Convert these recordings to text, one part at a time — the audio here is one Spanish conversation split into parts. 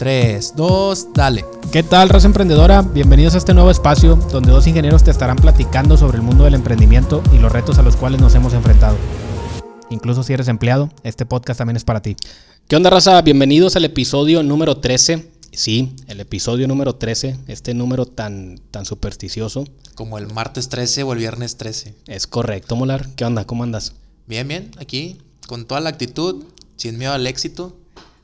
3, 2, dale. ¿Qué tal, raza emprendedora? Bienvenidos a este nuevo espacio donde dos ingenieros te estarán platicando sobre el mundo del emprendimiento y los retos a los cuales nos hemos enfrentado. Incluso si eres empleado, este podcast también es para ti. ¿Qué onda, raza? Bienvenidos al episodio número 13. Sí, el episodio número 13, este número tan, tan supersticioso. Como el martes 13 o el viernes 13. Es correcto, Molar. ¿Qué onda? ¿Cómo andas? Bien, bien, aquí, con toda la actitud, sin miedo al éxito.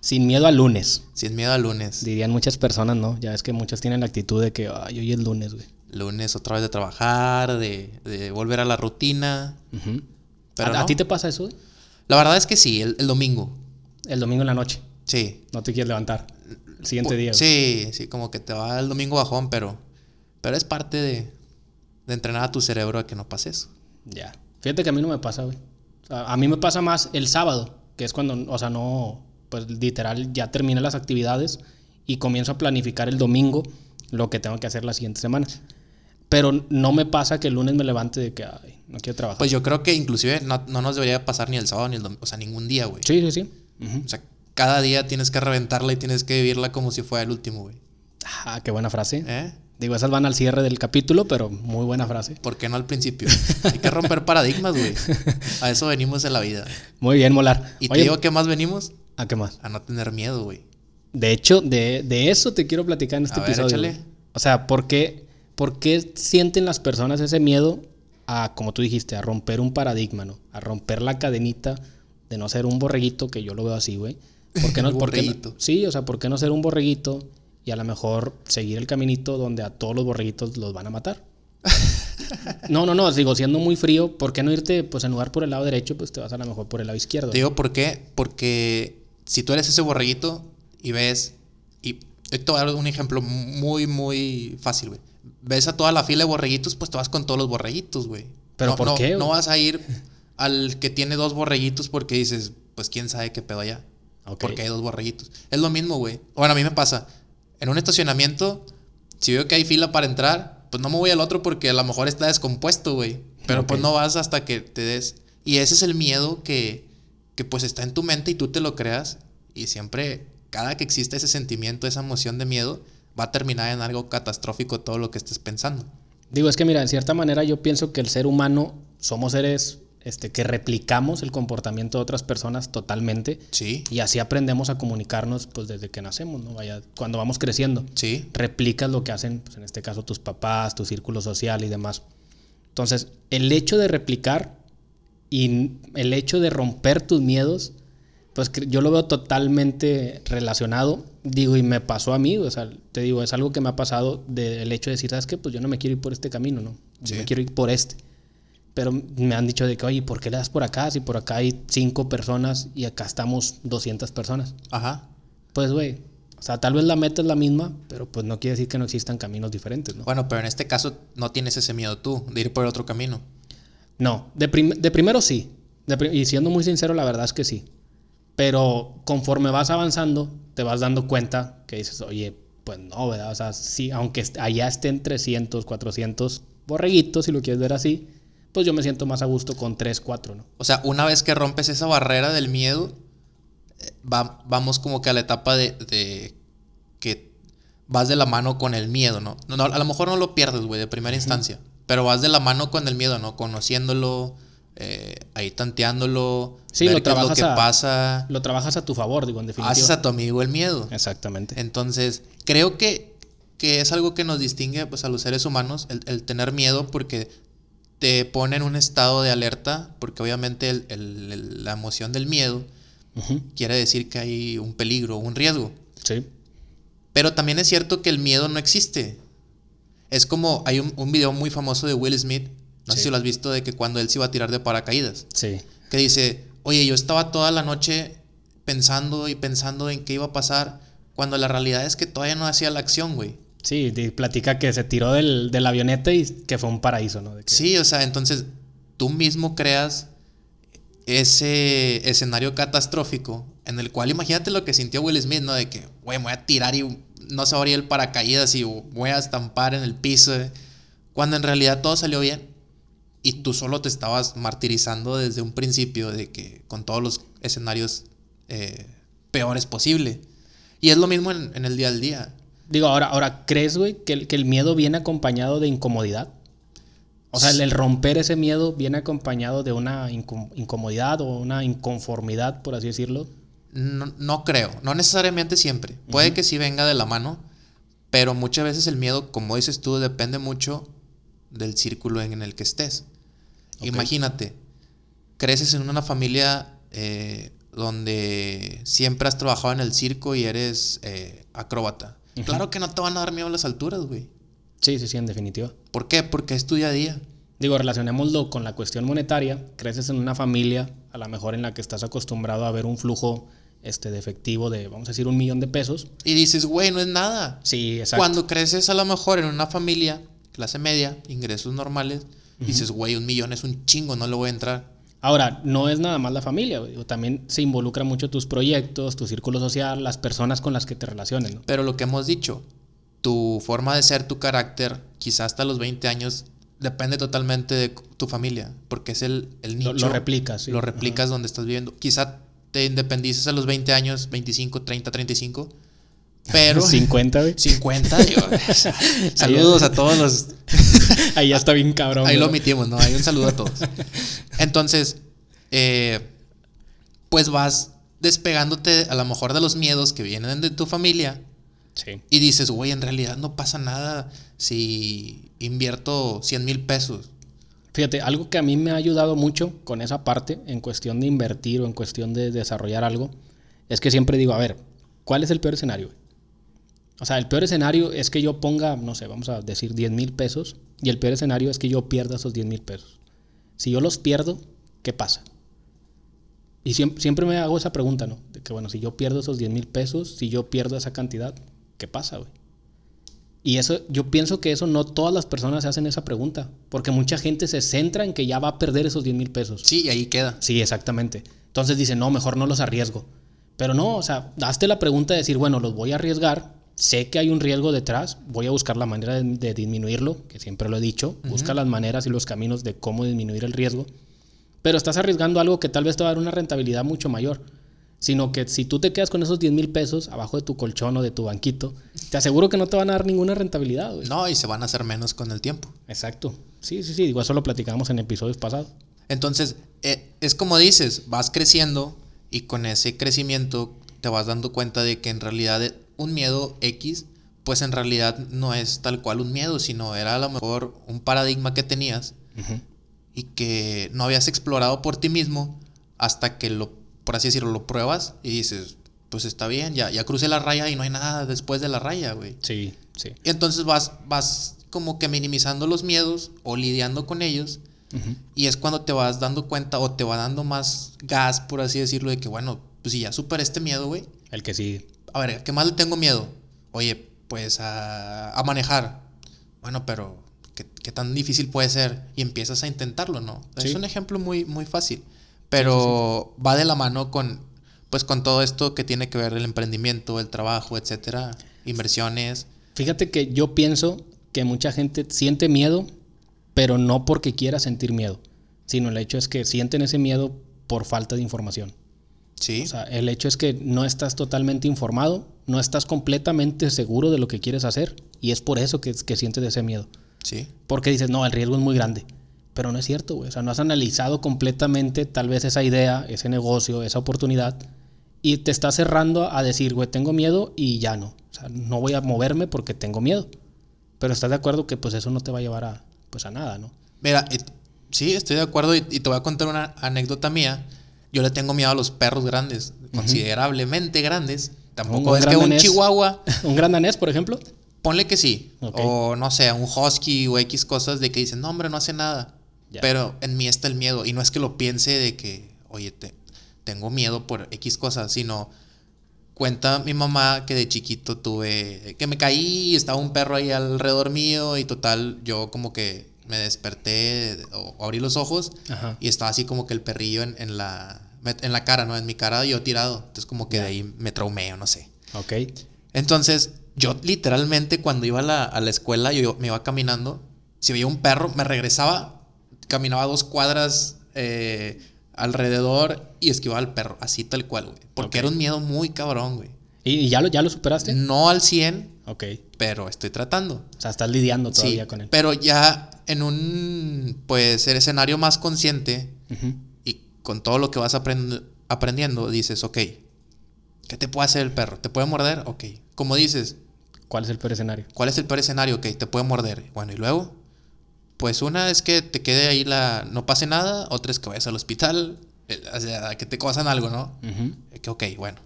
Sin miedo al lunes. Sin miedo al lunes. Dirían muchas personas, ¿no? Ya es que muchos tienen la actitud de que, ay, hoy es lunes, güey. Lunes otra vez de trabajar, de, de volver a la rutina. Pero ¿A, ti te pasa eso? Güey? La verdad es que sí, el, el, domingo. El domingo en la noche. Sí. No te quieres levantar. El siguiente día. Sí, sí, como que te va el domingo bajón, pero, pero es parte de, de entrenar a tu cerebro a que no pase eso. Ya. Fíjate que a mí no me pasa, güey. A mí me pasa más el sábado, que es cuando, o sea, no, pues literal ya terminé las actividades y comienzo a planificar el domingo lo que tengo que hacer la siguiente semana. Pero no me pasa que el lunes me levante de que, ay, no quiero trabajar. Pues yo creo que inclusive no, no nos debería pasar ni el sábado ni el domingo, o sea, ningún día, güey. Sí, sí, sí. Uh -huh. O sea, cada día tienes que reventarla y tienes que vivirla como si fuera el último, güey. Ah, qué buena frase. ¿Eh? Digo, esas van al cierre del capítulo, pero muy buena frase. ¿Por qué no al principio? Hay que romper paradigmas, güey. A eso venimos en la vida. Muy bien, Molar. ¿Y te Oye, digo qué más venimos? ¿A qué más? A no tener miedo, güey. De hecho, de, de, eso te quiero platicar en este a episodio. Ver. O sea, ¿por qué, ¿por qué sienten las personas ese miedo a, como tú dijiste, a romper un paradigma, ¿no? A romper la cadenita de no ser un borreguito, que yo lo veo así, güey. ¿Por qué no? un ¿por qué borreguito. no? Sí, o sea, ¿por qué no ser un borreguito y a lo mejor seguir el caminito donde a todos los borreguitos los van a matar? no, no, no, digo, siendo muy frío, ¿por qué no irte, pues en lugar por el lado derecho, pues te vas a lo mejor por el lado izquierdo? Te digo por qué, porque si tú eres ese borreguito y ves, y te voy a dar un ejemplo muy, muy fácil, güey. Ves a toda la fila de borreguitos, pues te vas con todos los borreguitos, güey. ¿Pero no, por no, qué? No vas a ir al que tiene dos borreguitos porque dices, pues quién sabe qué pedo allá. Okay. Porque hay dos borreguitos. Es lo mismo, güey. Bueno, a mí me pasa. En un estacionamiento, si veo que hay fila para entrar, pues no me voy al otro porque a lo mejor está descompuesto, güey. Pero okay. pues no vas hasta que te des. Y ese es el miedo que, que pues está en tu mente y tú te lo creas. Y siempre, cada que existe ese sentimiento, esa emoción de miedo, va a terminar en algo catastrófico todo lo que estés pensando. Digo, es que mira, en cierta manera yo pienso que el ser humano somos seres este, que replicamos el comportamiento de otras personas totalmente. Sí. Y así aprendemos a comunicarnos pues desde que nacemos, ¿no? Vaya, cuando vamos creciendo. Sí. Replicas lo que hacen, pues, en este caso, tus papás, tu círculo social y demás. Entonces, el hecho de replicar y el hecho de romper tus miedos, pues yo lo veo totalmente relacionado. Digo, y me pasó a mí, o sea, te digo, es algo que me ha pasado del hecho de decir, ¿sabes qué? Pues yo no me quiero ir por este camino, ¿no? Yo Sí. me quiero ir por este pero me han dicho de que, oye, ¿por qué le das por acá? Si por acá hay cinco personas y acá estamos 200 personas. Ajá. Pues, güey, o sea, tal vez la meta es la misma, pero pues no quiere decir que no existan caminos diferentes, ¿no? Bueno, pero en este caso no tienes ese miedo tú de ir por otro camino. No, de, prim de primero sí. De prim y siendo muy sincero, la verdad es que sí. Pero conforme vas avanzando, te vas dando cuenta que dices, oye, pues no, ¿verdad? O sea, sí, aunque allá estén 300, 400 borreguitos, si lo quieres ver así, pues yo me siento más a gusto con 3, 4, ¿no? O sea, una vez que rompes esa barrera del miedo, eh, va, vamos como que a la etapa de, de, que vas de la mano con el miedo, ¿no? no, no a lo mejor no lo pierdes, güey, de primera uh -huh. instancia, pero vas de la mano con el miedo, ¿no? Conociéndolo, eh, ahí tanteándolo, sí, ver lo qué es lo trabajas que a, pasa. Lo trabajas a tu favor, digo, en definitiva. Haces a tu amigo el miedo. Exactamente. Entonces, creo que, que es algo que nos distingue pues, a los seres humanos, el, el tener miedo, porque te pone en un estado de alerta, porque obviamente el, el, la emoción del miedo uh -huh. quiere decir que hay un peligro, un riesgo. Sí. Pero también es cierto que el miedo no existe. Es como, hay un, un video muy famoso de Will Smith, no sí. sé si lo has visto, de que cuando él se iba a tirar de paracaídas. Sí. Que dice, oye, yo estaba toda la noche pensando y pensando en qué iba a pasar, cuando la realidad es que todavía no hacía la acción, güey. Sí, platica que se tiró del, de la avioneta y que fue un paraíso, ¿no? Que... Sí, o sea, entonces tú mismo creas ese escenario catastrófico en el cual imagínate lo que sintió Will Smith, ¿no? De que, güey, me voy a tirar y no se va a abrir el paracaídas y voy a estampar en el piso. Cuando en realidad todo salió bien y tú solo te estabas martirizando desde un principio de que con todos los escenarios eh, peores posible. Y es lo mismo en, en el día al día. Digo, ahora, ahora ¿crees, güey, que el, que el miedo viene acompañado de incomodidad? O sea, el, romper ese miedo viene acompañado de una incom- incomodidad o una inconformidad, por así decirlo. No, no creo, no necesariamente siempre. Puede que sí venga de la mano, pero muchas veces el miedo, como dices tú, depende mucho del círculo en el que estés. Imagínate, creces en una familia eh, donde siempre has trabajado en el circo y eres eh, acróbata. Claro que no te van a dar miedo las alturas, güey. Sí, sí, sí, en definitiva. ¿Por qué? Porque es tu día a día. Digo, relacionémoslo con la cuestión monetaria. Creces en una familia, a lo mejor en la que estás acostumbrado a ver un flujo este, de efectivo de, vamos a decir, un millón de pesos. Y dices, güey, no es nada. Sí, exacto. Cuando creces a lo mejor en una familia, clase media, ingresos normales, dices, güey, un millón es un chingo, no le voy a entrar. Ahora, no es nada más la familia, güey. También se involucra mucho tus proyectos, tu círculo social, las personas con las que te relaciones, ¿no? Pero lo que hemos dicho, tu forma de ser, tu carácter, quizás hasta los 20 años, depende totalmente de tu familia, porque es el, el nicho. Lo, lo replicas, sí. Lo replicas donde estás viviendo. Quizá te independices a los 20 años, 25, 30, 35, pero... 50, güey. 50, digo, saludos a todos los... Ahí ya está bien cabrón. Ahí lo omitimos, ¿no? Ahí un saludo a todos. Entonces, eh, pues vas despegándote a lo mejor de los miedos que vienen de tu familia Sí. y dices, güey, en realidad no pasa nada si invierto 100 mil pesos. Fíjate, algo que a mí me ha ayudado mucho con esa parte, en cuestión de invertir o en cuestión de desarrollar algo, es que siempre digo, a ver, ¿cuál es el peor escenario? O sea, el peor escenario es que yo ponga, no sé, vamos a decir 10 mil pesos, y el peor escenario es que yo pierda esos 10 mil pesos. Si yo los pierdo, ¿qué pasa? Y siempre, siempre me hago esa pregunta, ¿no? De que, bueno, si yo pierdo esos 10 mil pesos, si yo pierdo esa cantidad, ¿qué pasa, güey? Y eso, yo pienso que eso no todas las personas se hacen esa pregunta, porque mucha gente se centra en que ya va a perder esos 10 mil pesos. Sí, y ahí queda. Sí, exactamente. Entonces dice, no, mejor no los arriesgo. Pero no, o sea, hazte la pregunta de decir, bueno, los voy a arriesgar, sé que hay un riesgo detrás, voy a buscar la manera de, de disminuirlo, que siempre lo he dicho, busca las maneras y los caminos de cómo disminuir el riesgo, pero estás arriesgando algo que tal vez te va a dar una rentabilidad mucho mayor. Sino que si tú te quedas con esos 10 mil pesos abajo de tu colchón o de tu banquito, te aseguro que no te van a dar ninguna rentabilidad, güey. No, y se van a hacer menos con el tiempo. Exacto. Sí, sí, sí. Digo, eso lo platicamos en episodios pasados. Entonces, eh, es como dices, vas creciendo y con ese crecimiento te vas dando cuenta de que en realidad eh, un miedo X, pues en realidad no es tal cual un miedo, sino era a lo mejor un paradigma que tenías y que no habías explorado por ti mismo hasta que lo, por así decirlo, lo pruebas y dices, pues está bien, ya, ya crucé la raya y no hay nada después de la raya, güey. Sí, sí. Y entonces vas, vas como que minimizando los miedos o lidiando con ellos y es cuando te vas dando cuenta o te va dando más gas, por así decirlo, de que, bueno, pues si ya superé este miedo, güey. El que sí. A ver, ¿a ¿qué más le tengo miedo? Oye, pues a, a manejar. Bueno, pero ¿qué, qué tan difícil puede ser? Y empiezas a intentarlo, ¿no? Sí. Es un ejemplo muy, muy fácil. Pero va de la mano con, pues, con todo esto que tiene que ver el emprendimiento, el trabajo, etcétera, inversiones. Fíjate que yo pienso que mucha gente siente miedo, pero no porque quiera sentir miedo, sino el hecho es que sienten ese miedo por falta de información. Sí. O sea, el hecho es que no estás totalmente informado, no estás completamente seguro de lo que quieres hacer y es por eso que, que sientes ese miedo. sí. Porque dices, no, el riesgo es muy grande. Pero no es cierto, güey. O sea, no has analizado completamente tal vez esa idea, ese negocio, esa oportunidad. Y te estás cerrando a decir, güey, tengo miedo y ya no. O sea, no voy a moverme porque tengo miedo. Pero estás de acuerdo que pues eso no te va a llevar a, pues, a nada, ¿no? Mira, y- sí, estoy de acuerdo y, y te voy a contar una anécdota mía. Yo le tengo miedo a los perros grandes, considerablemente grandes. Tampoco Un es que un danés. chihuahua, Un gran danés, por ejemplo. ponle que sí. O no sé, un husky o X cosas de que dicen, no, hombre, no hace nada. Pero en mí está el miedo. Y no es que lo piense de que, oye, te, tengo miedo por X cosas, sino cuenta mi mamá que de chiquito tuve, que me caí y estaba un perro ahí alrededor mío y total, yo como que me desperté o abrí los ojos Ajá. y estaba así como que el perrillo en, en la, en la cara, ¿no? En mi cara yo tirado. Entonces como que de ahí me traumé o no sé. Ok. Entonces, yo literalmente cuando iba a la, a la escuela, yo me iba caminando, si veía un perro, me regresaba, caminaba dos cuadras eh, alrededor y esquivaba al perro, así tal cual, güey. Porque era un miedo muy cabrón, güey. ¿Y ya lo, ya lo superaste? No al 100, Ok. pero estoy tratando. O sea, estás lidiando Sí, todavía con él. pero ya en un, pues, el escenario más consciente y con todo lo que vas aprend- aprendiendo, dices, ok, ¿qué te puede hacer el perro? ¿Te puede morder? Ok. Como dices, ¿Cuál es el peor escenario? ¿cuál es el peor escenario? Ok, te puede morder. Bueno, y luego, pues una es que te quede ahí la, no pase nada, otra es que vayas al hospital, eh, o sea, que te causan algo, ¿no? Eh, Que ok, bueno.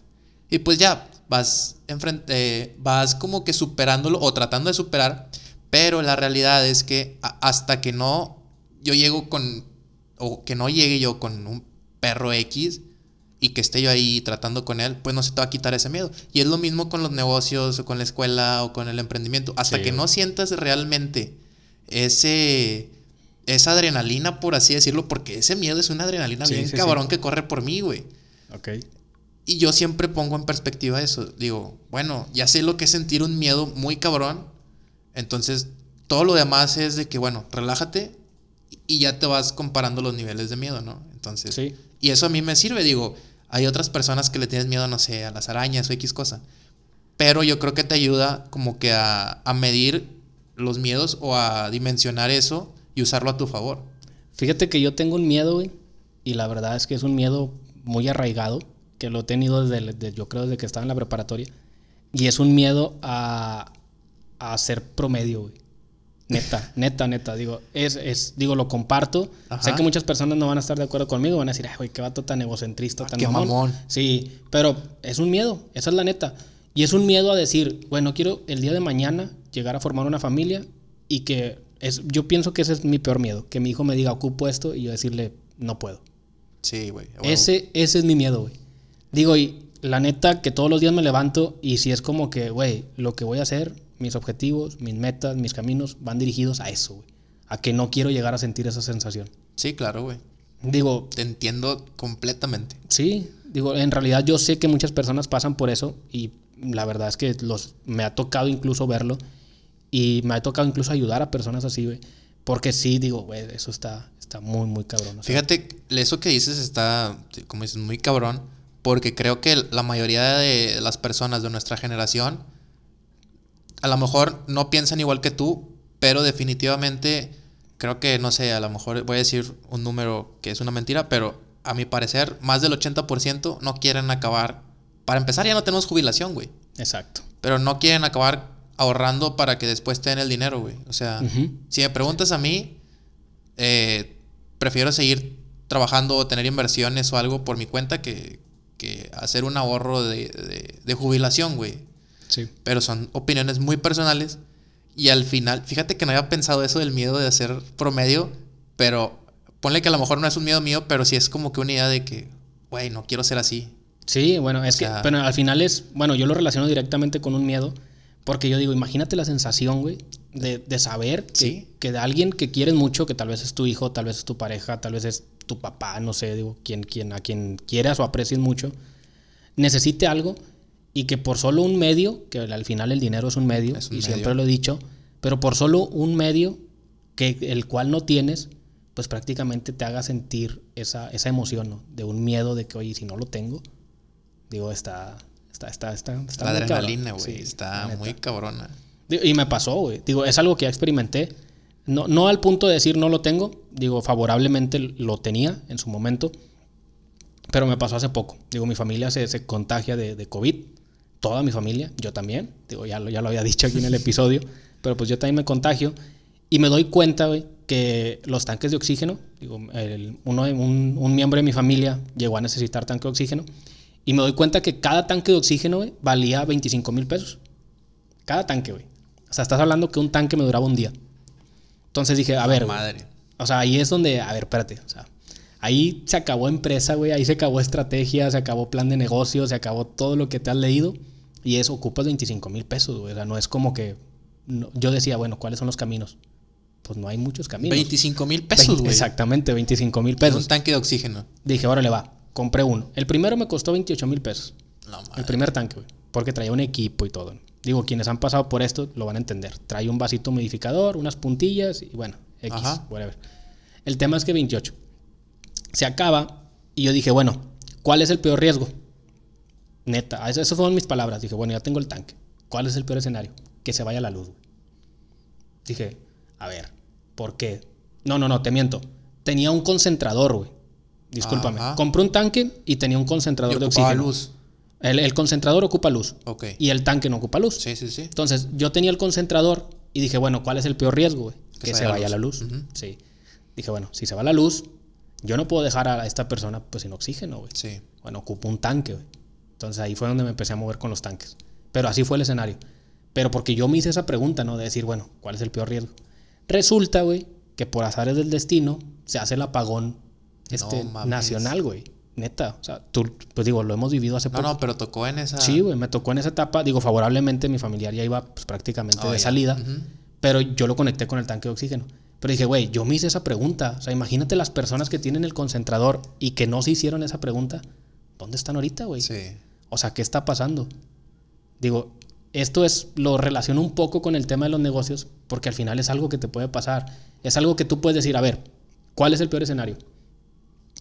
Y pues ya, vas enfrente, vas como que superándolo o tratando de superar, pero la realidad es que hasta que no yo llego con, o que no llegue yo con un perro X y que esté yo ahí tratando con él, pues no se te va a quitar ese miedo. Y es lo mismo con los negocios o con la escuela o con el emprendimiento. Hasta Sí, que no sientas realmente ese... Esa adrenalina, por así decirlo, porque ese miedo es una adrenalina Sí, bien sí, sí. cabrón que corre por mí, güey. Ok. Y yo siempre pongo en perspectiva eso. Digo, bueno, ya sé lo que es sentir un miedo muy cabrón. Entonces, todo lo demás es de que, bueno, relájate y ya te vas comparando los niveles de miedo, ¿no? Entonces, Sí. y eso a mí me sirve. Digo, hay otras personas que le tienes miedo, no sé, a las arañas o X cosa. Pero yo creo que te ayuda como que a, a medir los miedos o a dimensionar eso y usarlo a tu favor. Fíjate que yo tengo un miedo, güey. Y la verdad es que es un miedo muy arraigado. Que lo he tenido desde, el- de- yo creo, desde que estaba en la preparatoria. Y es un miedo a, a ser promedio, güey. Neta, neta, neta. Digo, es, es, digo, lo comparto. Ajá. Sé que muchas personas no van a estar de acuerdo conmigo. Van a decir, ay, güey, qué vato tan egocentrista, Ah, tan qué mamón. Sí, pero es un miedo. Esa es la neta. Y es un miedo a decir, bueno, quiero el día de mañana llegar a formar una familia y que es, yo pienso que ese es mi peor miedo. Que mi hijo me diga, ocupo esto y yo decirle, no puedo. Sí, güey. Ese, ese es mi miedo, güey. Digo, y la neta, que todos los días me levanto y si es como que, güey, lo que voy a hacer, mis objetivos, mis metas, mis caminos van dirigidos a eso, güey. A que no quiero llegar a sentir esa sensación. Sí, claro, güey. Digo, Te entiendo completamente. sí, digo, en realidad yo sé que muchas personas pasan por eso y la verdad es que los, me ha tocado incluso verlo y me ha tocado incluso ayudar a personas así, güey. Porque sí, digo, güey, eso está, está muy, muy cabrón. o sea, Fíjate, eso que dices está, como dices, muy cabrón, porque creo que la mayoría de las personas de nuestra generación a lo mejor no piensan igual que tú, pero definitivamente creo que, no sé, a lo mejor voy a decir un número que es una mentira, pero a mi parecer más del 80% no quieren acabar. Para empezar ya no tenemos jubilación, güey, Exacto. pero no quieren acabar ahorrando para que después te den el dinero, güey. O sea, si me preguntas a mí, eh, prefiero seguir trabajando o tener inversiones o algo por mi cuenta que, que hacer un ahorro de, de- de jubilación, güey. Sí. Pero son opiniones muy personales. Y al final, fíjate que no había pensado eso del miedo de hacer promedio, pero ponle que a lo mejor no es un miedo mío, pero sí es como que una idea de que, güey, no quiero ser así. Sí, bueno, es O sea- que, pero al final es, bueno, yo lo relaciono directamente con un miedo, porque yo digo, imagínate la sensación, güey, de, de saber que, Sí. que de alguien que quieres mucho, que tal vez es tu hijo, tal vez es tu pareja, tal vez es tu papá, no sé, digo, quien, quien, a quien quieras o aprecies mucho, necesite algo y que por solo un medio, que al final el dinero es un medio, Es un y medio. siempre lo he dicho, pero por solo un medio que el cual no tienes, pues prácticamente te haga sentir esa, esa emoción, ¿no? De un miedo de que, oye, si no lo tengo, digo, está, está, está, está, está la adrenalina, güey, Sí, está neta. muy cabrona. Y me pasó, güey. Digo, es algo que ya experimenté. No, no al punto de decir no lo tengo. Digo, favorablemente lo tenía en su momento. Pero me pasó hace poco. Digo, mi familia se, se contagia de, de COVID. Toda mi familia. Yo también. Digo, ya lo, ya lo había dicho aquí en el episodio. Pero pues yo también me contagio. Y me doy cuenta, güey, que los tanques de oxígeno. Digo, el- uno, un, un miembro de mi familia llegó a necesitar tanque de oxígeno. Y me doy cuenta que cada tanque de oxígeno, güey, valía 25 mil pesos. Cada tanque, güey. O sea, estás hablando que un tanque me duraba un día. Entonces dije, a ver, Madre. o sea, ahí es donde, a ver, espérate, o sea, ahí se acabó empresa, güey, ahí se acabó estrategia, se acabó plan de negocio, se acabó todo lo que te has leído y es, ocupas 25 mil pesos, güey, o sea, no es como que, no- yo decía, bueno, ¿cuáles son los caminos? Pues no hay muchos caminos. 25 mil pesos, güey. Exactamente, 25 mil Es pesos. un tanque de oxígeno. Dije, órale, va, compré uno. El primero me costó 28 mil pesos. No, El primer tanque, güey. Porque traía un equipo y todo. Digo, quienes han pasado por esto lo van a entender. Trae un vasito humidificador, unas puntillas y bueno, X, Ajá. whatever. El tema es que 28. Se acaba y yo dije, bueno, ¿cuál es el peor riesgo? Neta, eso- esas fueron mis palabras. Dije, bueno, ya tengo el tanque. ¿Cuál es el peor escenario? Que se vaya la luz, güey. Dije, a ver, ¿por qué? No, no, no, te miento. Tenía un concentrador, güey. Discúlpame. Ajá. Compré un tanque y tenía un concentrador Y de oxígeno. luz. El, el concentrador ocupa luz Ok. y el tanque no ocupa luz. Sí, sí, sí. Entonces, yo tenía el concentrador y dije, bueno, ¿cuál es el peor riesgo, güey? Que, se vaya la luz. Ujú. Sí. Dije, bueno, si se va la luz, yo no puedo dejar a esta persona pues sin oxígeno, güey. Sí. Bueno, ocupo un tanque, güey. Entonces ahí fue donde me empecé a mover con los tanques. Pero así fue el escenario. Pero porque yo me hice esa pregunta, ¿no? De decir, bueno, ¿cuál es el peor riesgo? Resulta, güey, que por azares del destino se hace el apagón este, nacional, güey. Neta. O sea, tú, pues digo, lo hemos vivido hace No, poco. no, pero tocó en esa. Sí, güey, me tocó en esa etapa. Digo, favorablemente, mi familiar ya iba pues, prácticamente Oh, de ya. salida. Pero yo lo conecté con el tanque de oxígeno. Pero dije, güey, yo me hice esa pregunta. O sea, imagínate las personas que tienen el concentrador y que no se hicieron esa pregunta. ¿Dónde están ahorita, güey? Sí. O sea, ¿qué está pasando? Digo, esto es lo relaciono un poco con el tema de los negocios porque al final es algo que te puede pasar. Es algo que tú puedes decir, a ver, ¿cuál es el peor escenario?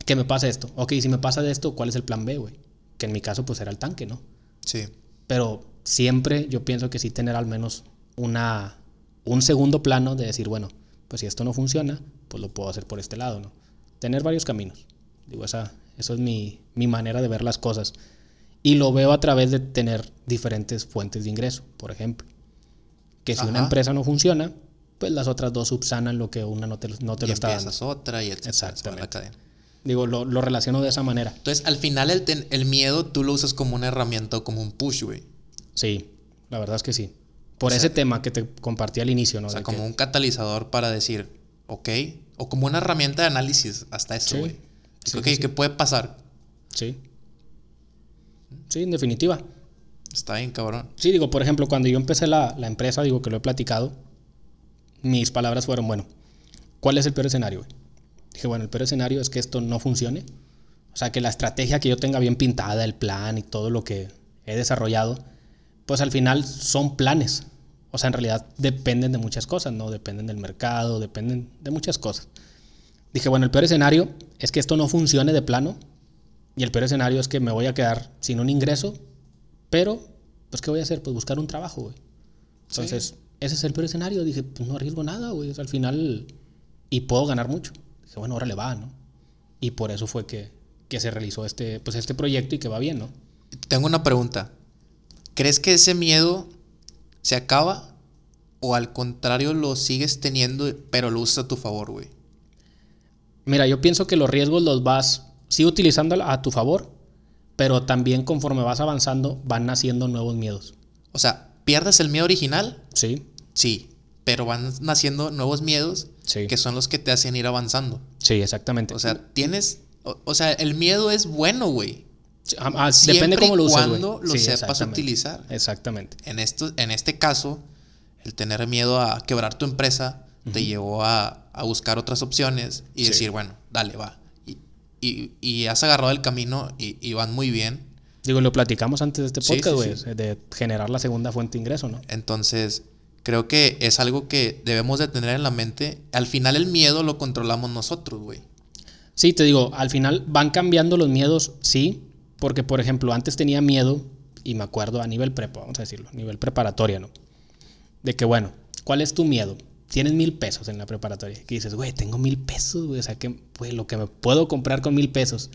Que me pase esto. Ok, si me pasa de esto, ¿cuál es el plan B, güey? Que en mi caso pues era el tanque, ¿no? Sí. Pero siempre yo pienso que sí tener al menos una, un segundo plano de decir, bueno, pues si esto no funciona, pues lo puedo hacer por este lado, ¿no? Tener varios caminos. Digo, esa, eso es mi, mi manera de ver las cosas. Y lo veo a través de tener diferentes fuentes de ingreso, por ejemplo. Que si una empresa no funciona, pues las otras dos subsanan lo que una no te, no te y lo está dando. otra y etcétera. va la Exactamente. cadena. Digo, lo, lo relaciono de esa manera. Entonces, al final, el, ten- el miedo tú lo usas como una herramienta o como un push, güey. Sí, la verdad es que sí. Por O ese sea, tema que te compartí al inicio, ¿no? O sea, De como que- un catalizador para decir, ok. O como una herramienta de análisis, hasta eso, güey. Sí, ok, sí, sí. ¿qué puede pasar? Sí. Sí, en definitiva. Está bien, cabrón. Sí, digo, por ejemplo, cuando yo empecé la, la empresa, digo que lo he platicado, mis palabras fueron, bueno, ¿cuál es el peor escenario? güey? Dije, bueno, el peor escenario es que esto no funcione. O sea, que la estrategia que yo tenga bien pintada, el plan y todo lo que he desarrollado, pues al final son planes. O sea, en realidad dependen de muchas cosas, ¿no? Dependen del mercado, dependen de muchas cosas. Dije, bueno, el peor escenario es que esto no funcione de plano. Y el peor escenario es que me voy a quedar sin un ingreso, pero, pues, ¿qué voy a hacer? Pues buscar un trabajo, güey. Entonces, ese es el peor escenario. Dije, pues no arriesgo nada, güey. O sea, al final, y puedo ganar mucho. Bueno, ahora le va, ¿no? Y por eso fue que, que se realizó este, pues, este proyecto y que va bien, ¿no? Tengo una pregunta. ¿Crees que ese miedo se acaba? ¿O al contrario lo sigues teniendo, pero lo usas a tu favor, güey? Mira, yo pienso que los riesgos los vas, sí utilizando a tu favor, pero también conforme vas avanzando van naciendo nuevos miedos. O sea, ¿pierdes el miedo original? Sí, Sí. Pero van naciendo nuevos miedos sí. que son los que te hacen ir avanzando. Sí, exactamente. O sea, tienes. O, o sea, el miedo es bueno, güey. Ah, ah, depende cómo lo uses, cuando lo Sí, sepas utilizar. Exactamente. En, esto, en este caso, el tener miedo a quebrar tu empresa te llevó a, a buscar otras opciones y Sí. decir, bueno, dale, va. Y, y- y has agarrado el camino y, y van muy bien. Digo, lo platicamos antes de este podcast, güey, sí. de generar la segunda fuente de ingreso, ¿no? Entonces, creo que es algo que debemos de tener en la mente. Al final el miedo lo controlamos nosotros, güey. Sí, te digo, al final van cambiando los miedos, sí, porque por ejemplo, antes tenía miedo, y me acuerdo a nivel prepa, vamos a decirlo, a nivel preparatoria, ¿no? De que, bueno, ¿cuál es tu miedo? Tienes mil pesos en la preparatoria. Que dices, güey, tengo mil pesos, güey, o sea, que, güey, lo que me puedo comprar con mil pesos.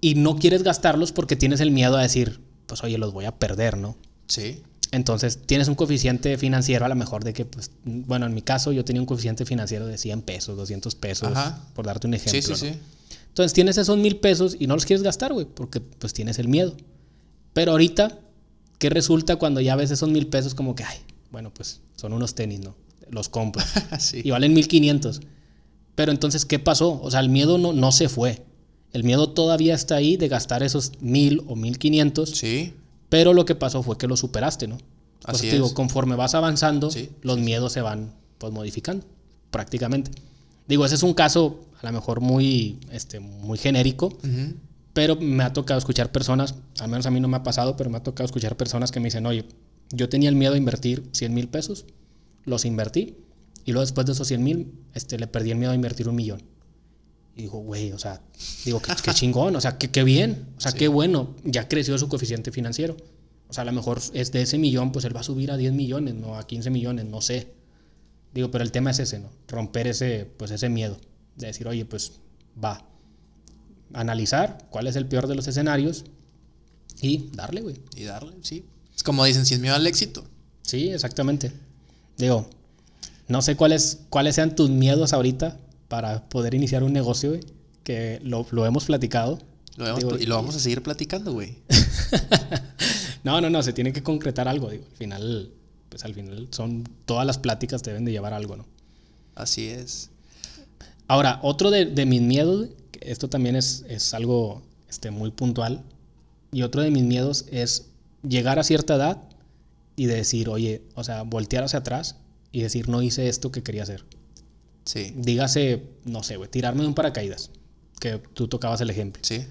Y no quieres gastarlos porque tienes el miedo a decir, pues, oye, los voy a perder, ¿no? Sí. Entonces tienes un coeficiente financiero a lo mejor de que, pues, bueno, en mi caso yo tenía un coeficiente financiero de 100 pesos, 200 pesos, Ajá. por darte un ejemplo. Sí, sí, ¿no? sí. Entonces tienes esos mil pesos y no los quieres gastar, güey, porque pues tienes el miedo. Pero ahorita, ¿qué resulta cuando ya ves esos mil pesos como que, ay, bueno, pues son unos tenis, ¿no? Los compro sí. y valen 1500. Pero entonces, ¿qué pasó? O sea, el miedo no, no se fue. El miedo todavía está ahí de gastar esos mil o 1500. Sí. Pero lo que pasó fue que lo superaste, ¿no? Así eso te digo, es. conforme vas avanzando, Sí, los miedos se van pues modificando, prácticamente. Digo, ese es un caso a lo mejor muy, este, muy genérico, Ujú. pero me ha tocado escuchar personas, al menos a mí no me ha pasado, pero me ha tocado escuchar personas que me dicen, oye, yo tenía el miedo a invertir 100 mil pesos, los invertí, y luego después de esos 100 mil, este, le perdí el miedo a invertir un millón. Y digo, güey, o sea, digo, qué, qué chingón, o sea, qué, qué bien, o sea, qué bueno, ya creció su coeficiente financiero. O sea, a lo mejor es de ese millón, pues él va a subir a 10 millones, no a 15 millones, no sé. Digo, pero el tema es ese, ¿no? Romper ese, pues ese miedo. De decir, oye, pues va. Analizar cuál es el peor de los escenarios y darle, güey. Y darle, sí. Es como dicen, sin miedo al éxito. Sí, exactamente. Digo, no sé cuáles, cuáles sean tus miedos ahorita para poder iniciar un negocio, güey. Que lo, lo hemos platicado. Lo hemos Digo, pl- y lo vamos a seguir platicando, güey. No, no, no, se tiene que concretar algo, digo. Al final, pues al final son todas las pláticas deben de llevar a algo, ¿no? Así es. Ahora, otro de, de mis miedos, esto también es, es algo este, muy puntual, y otro de mis miedos es llegar a cierta edad y decir, oye, o sea, voltear hacia atrás y decir, no hice esto que quería hacer. Sí. Dígase, no sé, güey, tirarme de un paracaídas, que tú tocabas el ejemplo. Sí.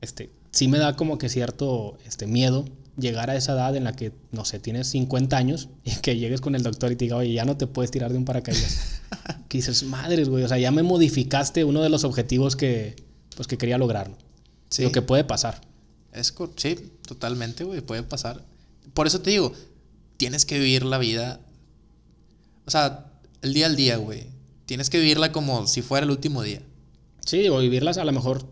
Este, sí me da como que cierto este, miedo llegar a esa edad en la que, no sé, tienes 50 años y que llegues con el doctor y te diga, oye, ya no te puedes tirar de un paracaídas. que dices, madres, güey, o sea, ya me modificaste uno de los objetivos que, pues, que quería lograr, ¿no? Sí. Lo que puede pasar. Es sí, totalmente, güey, puede pasar. Por eso te digo, tienes que vivir la vida, o sea, el día al día, güey. Tienes que vivirla como si fuera el último día. Sí, digo, vivirlas a lo mejor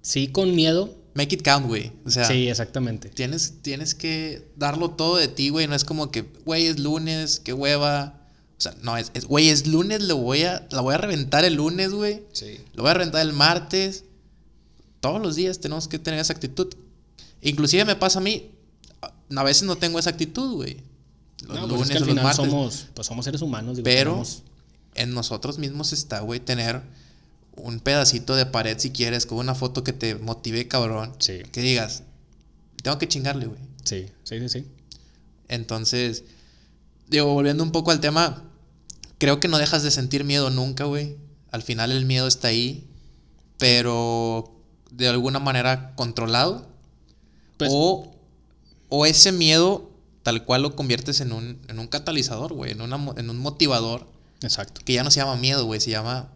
sí con miedo. Make it count, güey. O sea, sí, exactamente. tienes, tienes que darlo todo de ti, güey. No es como que, güey, es lunes, qué hueva. O sea, no, es, es, güey, es lunes, lo voy a, la voy a reventar el lunes, güey. Sí. Lo voy a reventar el martes. Todos los días tenemos que tener esa actitud. Inclusive me pasa a mí, a veces no tengo esa actitud, güey. Los No, pues lunes es que al o los final martes. somos, pues somos seres humanos. digo, Pero tenemos- en nosotros mismos está, güey, tener un pedacito de pared si quieres, con una foto que te motive, cabrón. Sí. Que digas, tengo que chingarle, güey. Sí, sí, sí, sí. Entonces, digo, volviendo un poco al tema, creo que no dejas de sentir miedo nunca, güey. Al final el miedo está ahí, pero de alguna manera controlado. Pues- o, o ese miedo tal cual lo conviertes en un, en un catalizador, güey, en, una en un motivador, Exacto. que ya no se llama miedo, güey, se llama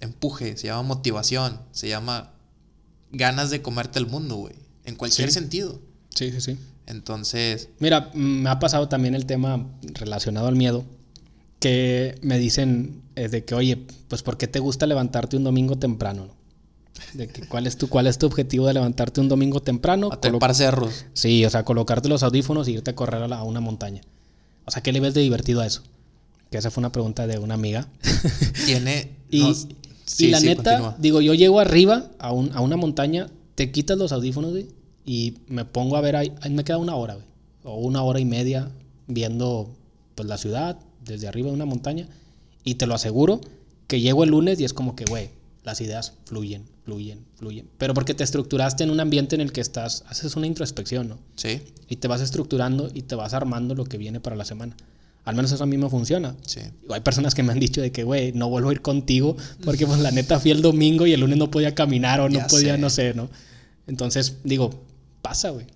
empuje, se llama motivación, se llama ganas de comerte el mundo, güey, en cualquier Sí. sentido. Sí, sí, sí. Entonces, Mira, me ha pasado también el tema relacionado al miedo, que me dicen eh, de que, oye, pues ¿por qué te gusta levantarte un domingo temprano? no? De que, ¿cuál, es tu, ¿Cuál es tu objetivo de levantarte un domingo temprano? a trepar cerros. sí, o sea, colocarte los audífonos y irte a correr a, la- a una montaña. O sea, ¿qué le ves de divertido a eso? Que esa fue una pregunta de una amiga. Tiene. Y, no, y la sí, neta, continúa. digo, yo llego arriba a, un- a una montaña, te quitas los audífonos, güey, y me pongo a ver ahí, ahí me queda una hora, güey, o una hora y media viendo pues la ciudad desde arriba de una montaña, y te lo aseguro que llego el lunes y es como que, güey, las ideas fluyen, fluyen, fluyen. Pero porque te estructuraste en un ambiente en el que estás, haces una introspección, ¿no? Sí, Y te vas estructurando y te vas armando lo que viene para la semana. Al menos eso a mí me funciona. sí. Hay personas que me han dicho de que, güey, no vuelvo a ir contigo porque pues la neta fui el domingo y el lunes no podía caminar o no Ya podía, sé. no sé, ¿no? Entonces, digo, pasa, güey.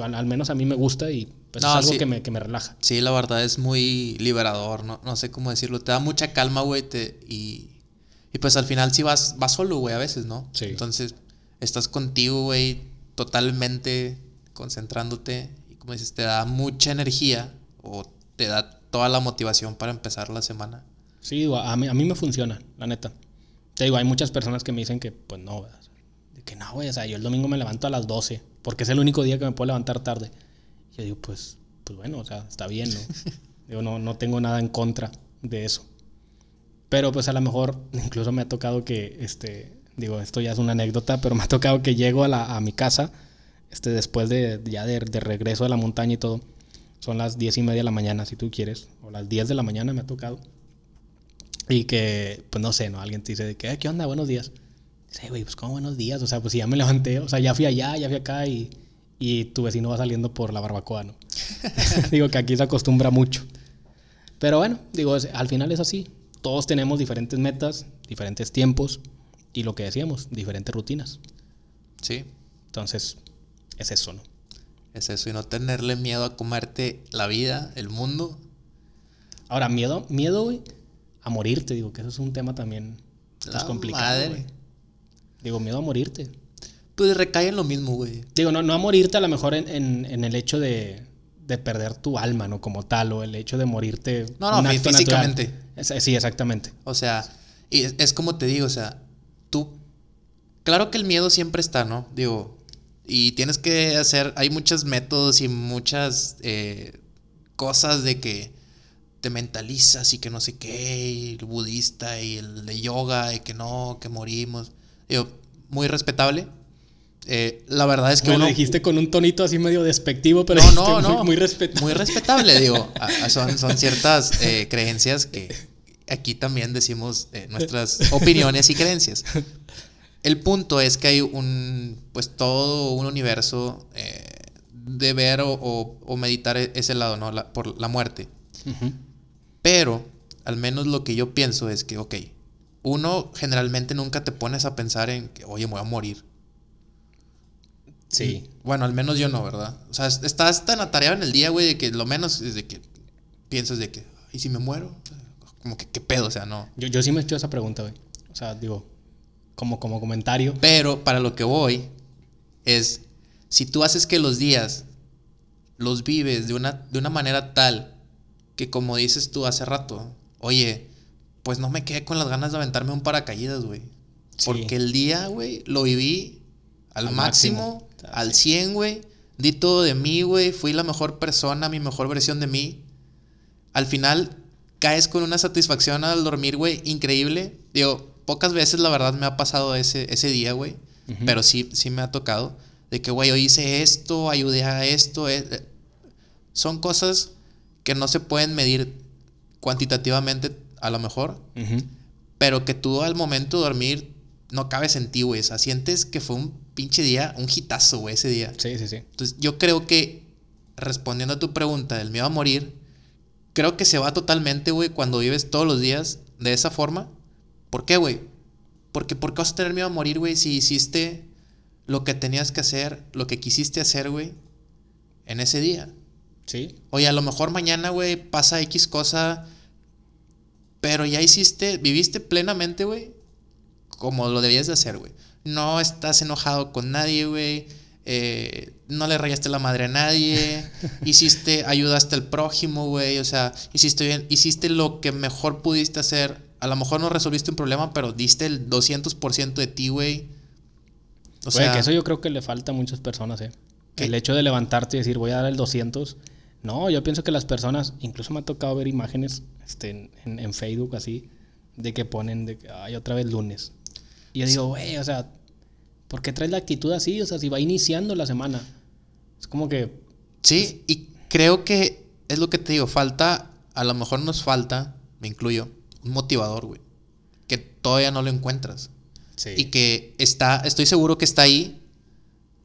Al, al menos a mí me gusta y pues No, es algo sí. que, me, que me relaja. Sí, la verdad es muy liberador, no, no sé cómo decirlo. Te da mucha calma, güey, y, y pues al final sí vas, vas solo, güey, a veces, ¿no? Sí. Entonces, estás contigo, güey, totalmente concentrándote y como dices, te da mucha energía o te da toda la motivación para empezar la semana. Sí, digo, a mí, a mí me funciona, la neta. Te digo, hay muchas personas que me dicen que, pues no, de que no, güey, o sea, yo el domingo me levanto a las 12 porque es el único día que me puedo levantar tarde. Y yo digo, pues, pues bueno, o sea, está bien, ¿no? digo, no, no tengo nada en contra de eso. Pero pues a lo mejor incluso me ha tocado que, este, digo, esto ya es una anécdota, pero me ha tocado que llego a, la, a mi casa, este, después de, ya de, de regreso de la montaña y todo. Son las diez y media de la mañana, si tú quieres, o las 10 de la mañana me ha tocado. Y que, pues no sé, ¿no? Alguien te dice de que, "Eh, ¿qué onda? Buenos días. Dice, güey, pues como buenos días. O sea, pues si ya me levanté, o sea, ya fui allá, ya fui acá y, y tu vecino va saliendo por la barbacoa, ¿no? digo que aquí se acostumbra mucho. Pero bueno, digo, es- al final es así. Todos tenemos diferentes metas, diferentes tiempos y lo que decíamos, diferentes rutinas. Sí, Entonces, es eso, ¿no? Es eso. Y no tenerle miedo a comerte la vida, el mundo. Ahora, miedo, miedo, güey, a morirte, digo que eso es un tema también pues, La complicado, madre. güey. Digo, miedo a morirte. Pues recae en lo mismo, güey. Digo, no, no a morirte a lo mejor en, en- en el hecho de, de perder tu alma, ¿no? Como tal, o el hecho de morirte. No, no, un acto físicamente. natural. Sí, exactamente. O sea, y es, es como te digo, o sea, tú. Claro que el miedo siempre está, ¿no? Digo, y tienes que hacer. Hay muchos métodos y muchas eh, cosas de que te mentalizas y que no sé qué, y el budista y el de yoga y que no, que morimos. Digo, muy respetable. Eh, la verdad es que Me uno. dijiste con un tonito así medio despectivo, pero No, no, no. muy, muy respetable. Muy respetable, digo. A- a- son, son ciertas eh, creencias que aquí también decimos eh, nuestras opiniones y creencias. El punto es que hay un, pues todo un universo eh, de ver o, o- o meditar e- ese lado, ¿no? La- por la muerte. Pero, al menos lo que yo pienso es que, ok, uno generalmente nunca te pones a pensar en que, oye, me voy a morir. Sí. Bueno, al menos yo no, ¿verdad? O sea, es- estás tan atareado en el día, güey, de que lo menos es de que piensas de que, ¿y si me muero? Como que, ¿qué pedo? O sea, no. Yo, yo sí me he hecho esa pregunta, güey. O sea, digo, como, como comentario. Pero para lo que voy es, si tú haces que los días los vives de una, de una manera tal que como dices tú hace rato, oye, pues no me quedé con las ganas de aventarme un paracaídas, güey. Sí. Porque el día, güey, lo viví al, Al máximo, máximo. al 100, güey. Di todo de mí, güey. Fui la mejor persona, mi mejor versión de mí. Al final, caes con una satisfacción al dormir, güey, increíble. Digo, pocas veces la verdad me ha pasado ese, ese día, güey. Pero sí, sí me ha tocado. De que, güey, hoy hice esto, ayudé a esto. eh, eh. Son cosas que no se pueden medir cuantitativamente, a lo mejor pero que tú al momento de dormir no cabes en ti, güey. O sea, sientes que fue un pinche día, un hitazo, güey, ese día. Sí, sí, sí. Entonces, yo creo que, respondiendo a tu pregunta del miedo a morir, creo que se va totalmente, güey, cuando vives todos los días de esa forma. ¿Por qué, güey? Porque, ¿por qué vas a tener miedo a morir, güey, si hiciste lo que tenías que hacer, lo que quisiste hacer, güey, en ese día? Sí. Oye, a lo mejor mañana, güey, pasa X cosa, pero ya hiciste, viviste plenamente, güey, como lo debías de hacer, güey. No estás enojado con nadie, güey. eh, no le rayaste la madre a nadie. hiciste, ayudaste al prójimo, güey. O sea, hiciste bien, hiciste lo que mejor pudiste hacer. A lo mejor no resolviste un problema, pero diste el 200% de ti, güey. O Güey, sea, que eso yo creo que le falta a muchas personas, ¿eh? ¿Qué? El hecho de levantarte y decir, voy a dar el 200. No, yo pienso que las personas, incluso me ha tocado ver imágenes este, en, en- en Facebook así, de que ponen de que, ay, otra vez lunes. Y yo digo, güey, o sea, ¿por qué traes la actitud así? O sea, si va iniciando la semana. Es como que, Sí, y creo que es lo que te digo, falta, a lo mejor nos falta, me incluyo, un motivador, güey. Que todavía no lo encuentras. sí. Y que está, estoy seguro que está ahí,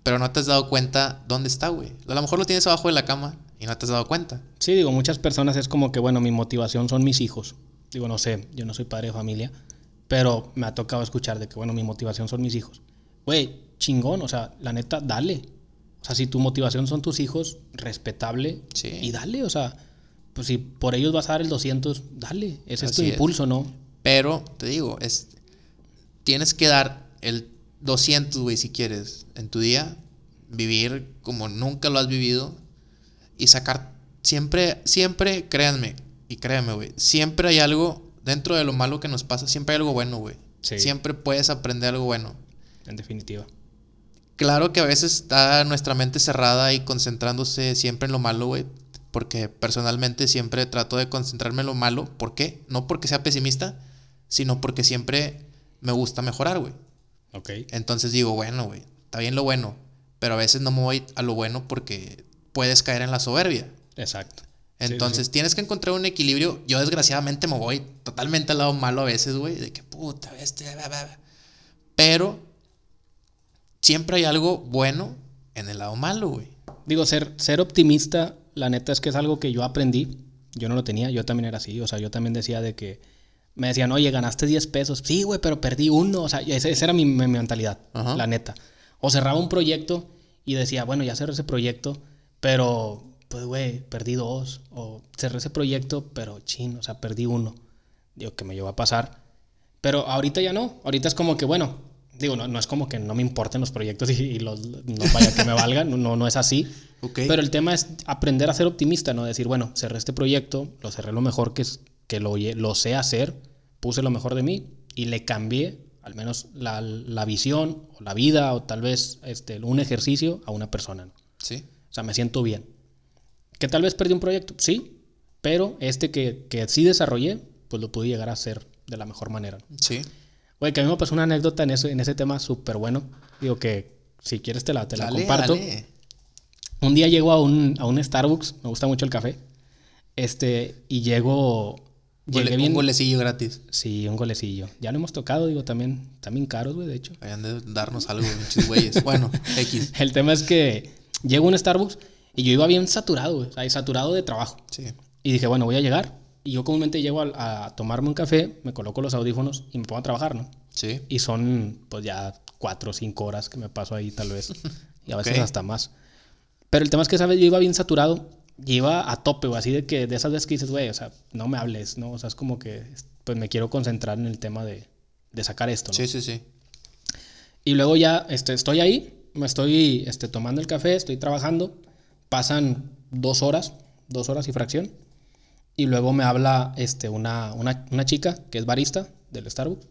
pero no te has dado cuenta dónde está, güey. A lo mejor lo tienes abajo de la cama y no te has dado cuenta. Sí, digo, muchas personas es como que, bueno, mi motivación son mis hijos. Digo, no sé, yo no soy padre de familia, pero me ha tocado escuchar de que, bueno, mi motivación son mis hijos. Güey, chingón, o sea, la neta, dale. O sea, si tu motivación son tus hijos, respetable, Sí. y dale, o sea, pues si por ellos vas a dar el 200, dale. Ese es tu Así es. impulso, ¿no? Pero, te digo, es, tienes que dar el 200, güey, si quieres, en tu día, vivir como nunca lo has vivido y sacar, siempre, siempre, créanme, y créanme, güey, siempre hay algo, dentro de lo malo que nos pasa, siempre hay algo bueno, güey. Sí. Siempre puedes aprender algo bueno. En definitiva. Claro que a veces está nuestra mente cerrada y concentrándose siempre en lo malo, güey. Porque personalmente siempre trato de concentrarme en lo malo. ¿Por qué? No porque sea pesimista, sino porque siempre me gusta mejorar, güey. Ok. Entonces digo, bueno, güey, está bien lo bueno. Pero a veces no me voy a lo bueno porque puedes caer en la soberbia. Exacto. Sí, sí, Entonces tienes que encontrar un equilibrio. Yo desgraciadamente me voy totalmente al lado malo a veces, güey. De que puta, este, bla, bla, bla". Pero siempre hay algo bueno en el lado malo, güey. Digo, ser, ser optimista, la neta es que es algo que yo aprendí. Yo no lo tenía, yo también era así. O sea, yo también decía de que. Me decían, oye, ganaste 10 pesos. Sí, güey, pero perdí uno. O sea, esa, esa era mi, mi mentalidad, Ajá. la neta. O cerraba un proyecto y decía, bueno, ya cerré ese proyecto, pero, pues, güey, perdí dos. O cerré ese proyecto, pero chin, o sea, perdí uno. Digo, que me llevó a pasar. Pero ahorita ya no. Ahorita es como que, bueno, Digo, no, no es como que no me importen los proyectos y, y los, no vaya que me valgan, no, no es así. Pero el tema es aprender a ser optimista, ¿no? Decir, bueno, cerré este proyecto, lo cerré lo mejor que, que lo, lo sé hacer, puse lo mejor de mí y le cambié al menos la, la visión o la vida o tal vez este, un ejercicio a una persona, ¿no? Sí. O sea, me siento bien. Que tal vez perdí un proyecto, sí, pero este que, que sí desarrollé, pues lo pude llegar a hacer de la mejor manera. ¿no? Sí. Güey, que a mí me pasó una anécdota en ese, en ese tema súper bueno. Digo que si quieres te la, te la Dale, comparto. dale. Un día llego a un, a un Starbucks, me gusta mucho el café. Este, y llego. Gole- Llegué bien. Un golecillo gratis. Sí, un golecillo. Ya lo hemos tocado, digo, también, también caros, güey, de hecho. Vayan de darnos algo, pinches güeyes. Bueno, X. El tema es que llego a un Starbucks y yo iba bien saturado, güey, saturado de trabajo. Sí. Y dije, bueno, voy a llegar. Y yo comúnmente llego a, a tomarme un café, me coloco los audífonos y me pongo a trabajar, ¿no? Sí. Y son, pues ya cuatro o cinco horas que me paso ahí, tal vez. Y a veces Ok. hasta más. Pero el tema es que, ¿sabes? Yo iba bien saturado. Y iba a tope, güey. Así de que de esas veces que dices, güey, o sea, no me hables, ¿no? O sea, es como que, pues me quiero concentrar en el tema de, de sacar esto, ¿no? Sí, sí, sí. Y luego ya este, estoy ahí, me estoy este, tomando el café, estoy trabajando. Pasan dos horas, dos horas y fracción. Y luego me habla este, una, una, una chica que es barista del Starbucks.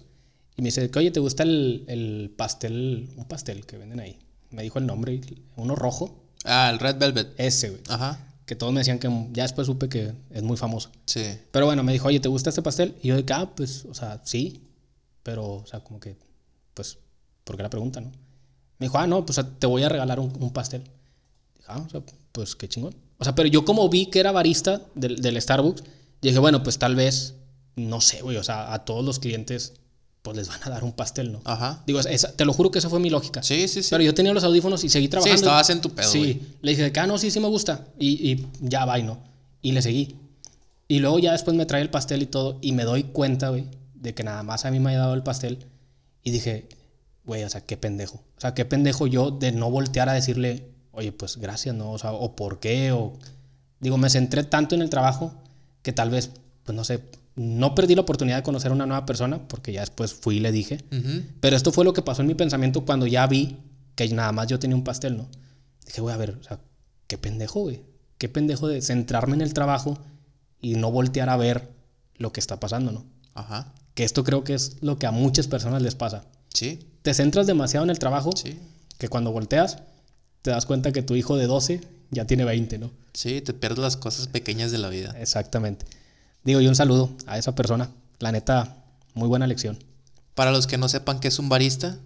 Y me dice, que, oye, ¿te gusta el, el pastel, un pastel que venden ahí? Me dijo el nombre, uno rojo. Ah, el Red Velvet. Ese, güey. Ajá. Que todos me decían que ya después supe que es muy famoso. Sí. Pero bueno, me dijo, oye, ¿te gusta este pastel? Y yo de ah, pues, o sea, sí. Pero, o sea, como que, pues, ¿por qué la pregunta, no? Me dijo, ah, no, pues te voy a regalar un, un pastel. Dije, ah, o sea, pues qué chingón. O sea, pero yo como vi que era barista del, del Starbucks, dije, bueno, pues tal vez, no sé, güey, o sea, a todos los clientes, pues les van a dar un pastel, ¿no? Ajá. Digo, esa- te lo juro que esa fue mi lógica. Sí, sí, sí. Pero yo tenía los audífonos y seguí trabajando. estabas en tu pedo, Sí. güey. Le dije, ah, no, sí, sí me gusta. Y, y ya va, no. Y le seguí. Y luego ya después me trae el pastel y todo. Y me doy cuenta, güey, de que nada más a mí me había dado el pastel. Y dije, güey, o sea, qué pendejo. O sea, qué pendejo yo de no voltear a decirle, oye, pues gracias, ¿no? O sea, o por qué, o... Digo, me centré tanto en el trabajo que tal vez, pues no sé, no perdí la oportunidad de conocer a una nueva persona, porque ya después fui y le dije. Pero esto fue lo que pasó en mi pensamiento cuando ya vi que nada más yo tenía un pastel, ¿no? Dije, güey, a ver, o sea, qué pendejo, güey. Qué pendejo de centrarme en el trabajo y no voltear a ver lo que está pasando, ¿no? Ajá. Que esto creo que es lo que a muchas personas les pasa. Sí. Te centras demasiado en el trabajo Sí. que cuando volteas te das cuenta que tu hijo de 12 ya tiene 20, ¿no? Sí, te pierdes las cosas pequeñas de la vida. Exactamente. Digo, y un saludo a esa persona. La neta, muy buena lección. Para los que no sepan qué es un barista,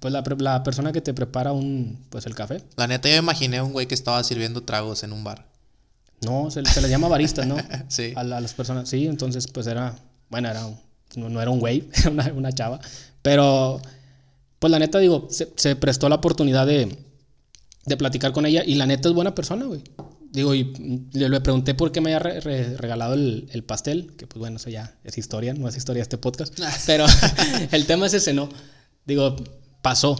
Pues la, la persona que te prepara un, pues el café, la neta yo me imaginé a un güey que estaba sirviendo tragos en un bar. No, se, se les llama baristas, ¿no? Sí. A, la- a las personas. Sí, entonces pues era, bueno, era un- no, no era un güey, era una, una chava. Pero, pues la neta digo, se, se prestó la oportunidad de, de platicar con ella y la neta es buena persona, güey. Digo, y le, le pregunté por qué me había re- re- regalado el, el pastel, que pues bueno, eso ya es historia, no es historia este podcast. Pero el tema es ese, ¿no? Digo, pasó.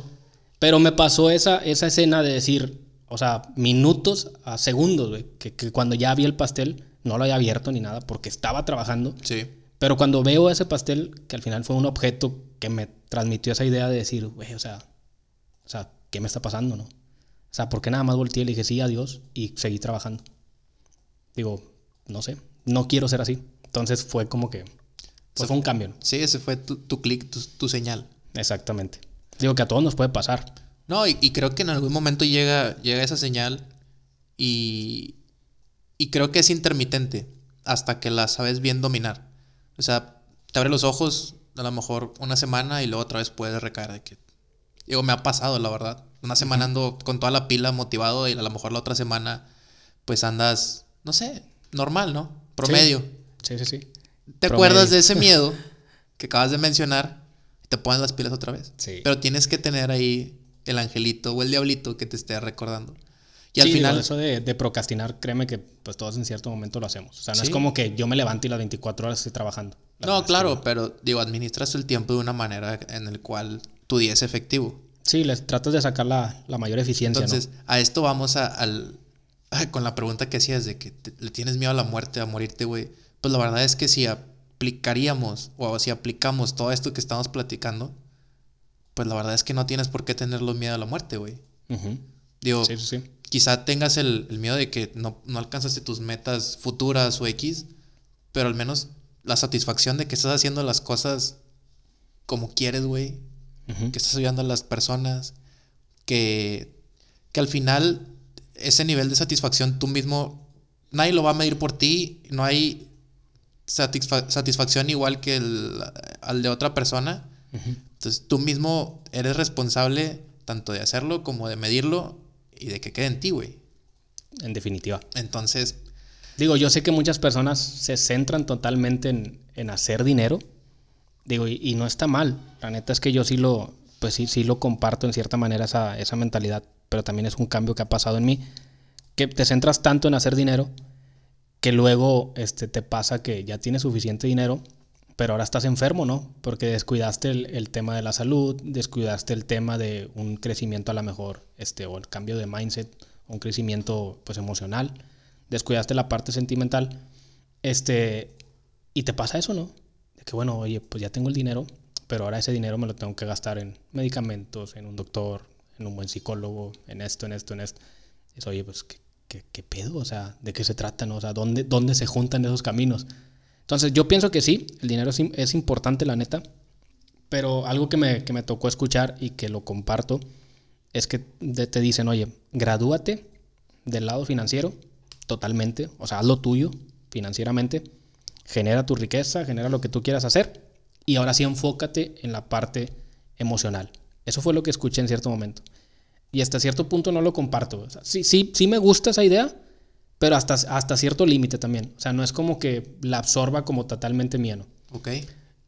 Pero me pasó esa, esa escena de decir, o sea, minutos a segundos, güey, que, que cuando ya vi el pastel, no lo había abierto ni nada, porque estaba trabajando. Sí. Pero cuando veo ese pastel, que al final fue un objeto que me transmitió esa idea de decir, güey, o sea, o sea, ¿qué me está pasando, no? O sea, ¿por qué nada más volteé y le dije sí, adiós y seguí trabajando? Digo, no sé, no quiero ser así. Entonces fue como que, pues fue un cambio, ¿no? Sí, ese fue tu, tu clic, tu, tu señal. Exactamente. Digo que a todos nos puede pasar. No, y, y creo que en algún momento llega, llega esa señal y, y creo que es intermitente hasta que la sabes bien dominar. O sea, te abre los ojos a lo mejor una semana y luego otra vez puedes recaer de que... Digo, me ha pasado, la verdad. Una semana ando con toda la pila motivado y a lo mejor la otra semana pues andas, no sé, normal, ¿no? Promedio. Sí, sí, sí. ¿Te Promedio. acuerdas de ese miedo que acabas de mencionar? Y te pones las pilas otra vez. Sí. Pero tienes que tener ahí el angelito o el diablito que te esté recordando. Y al Sí, digo, final, eso de, de procrastinar, créeme que pues todos en cierto momento lo hacemos. O sea, no Sí. es como que yo me levanto y las 24 horas estoy trabajando. No, claro, pero digo, administras el tiempo de una manera en el cual tu día es efectivo. Sí, les tratas de sacar la, la mayor eficiencia, Entonces, a esto vamos a- al, con la pregunta que hacías de que te- le tienes miedo a la muerte, a morirte, güey. Pues la verdad es que si aplicaríamos o si aplicamos todo esto que estamos platicando, pues la verdad es que no tienes por qué tenerlo miedo a la muerte, güey. Ujú. Digo, Sí, sí, sí. quizá tengas el, el miedo de que no, no alcanzaste tus metas futuras o X, pero al menos la satisfacción de que estás haciendo las cosas como quieres, güey. Que estás ayudando a las personas. Que, que al final ese nivel de satisfacción tú mismo, nadie lo va a medir por ti. No hay satisfa- satisfacción igual que el, al de otra persona. Entonces tú mismo eres responsable tanto de hacerlo como de medirlo y de que quede en ti, güey. En definitiva. Entonces, Digo, yo sé que muchas personas se centran totalmente en, en hacer dinero. Digo, y, y no está mal. La neta es que yo sí lo, pues sí, sí lo comparto en cierta manera esa, esa mentalidad. Pero también es un cambio que ha pasado en mí. Que te centras tanto en hacer dinero que luego este, te pasa que ya tienes suficiente dinero, pero ahora estás enfermo, ¿no? Porque descuidaste el, el tema de la salud, descuidaste el tema de un crecimiento a lo mejor, este, o el cambio de mindset, un crecimiento pues emocional, descuidaste la parte sentimental, este, y te pasa eso, ¿no? De que bueno, oye, pues ya tengo el dinero, pero ahora ese dinero me lo tengo que gastar en medicamentos, en un doctor, en un buen psicólogo, en esto, en esto, en esto. Dices, oye, pues ¿qué, qué, qué pedo? O sea, ¿de qué se trata, no? O sea, ¿dónde, dónde se juntan esos caminos? Entonces, yo pienso que sí, el dinero es, es importante, la neta, pero algo que me, que me tocó escuchar y que lo comparto es que te dicen, oye, gradúate del lado financiero totalmente, o sea, haz lo tuyo financieramente, genera tu riqueza, genera lo que tú quieras hacer y ahora sí enfócate en la parte emocional. Eso fue lo que escuché en cierto momento. Y hasta cierto punto no lo comparto. O sea, sí, sí, sí me gusta esa idea, pero hasta, hasta cierto límite también. O sea, no es como que la absorba como totalmente mía, ¿no? ok.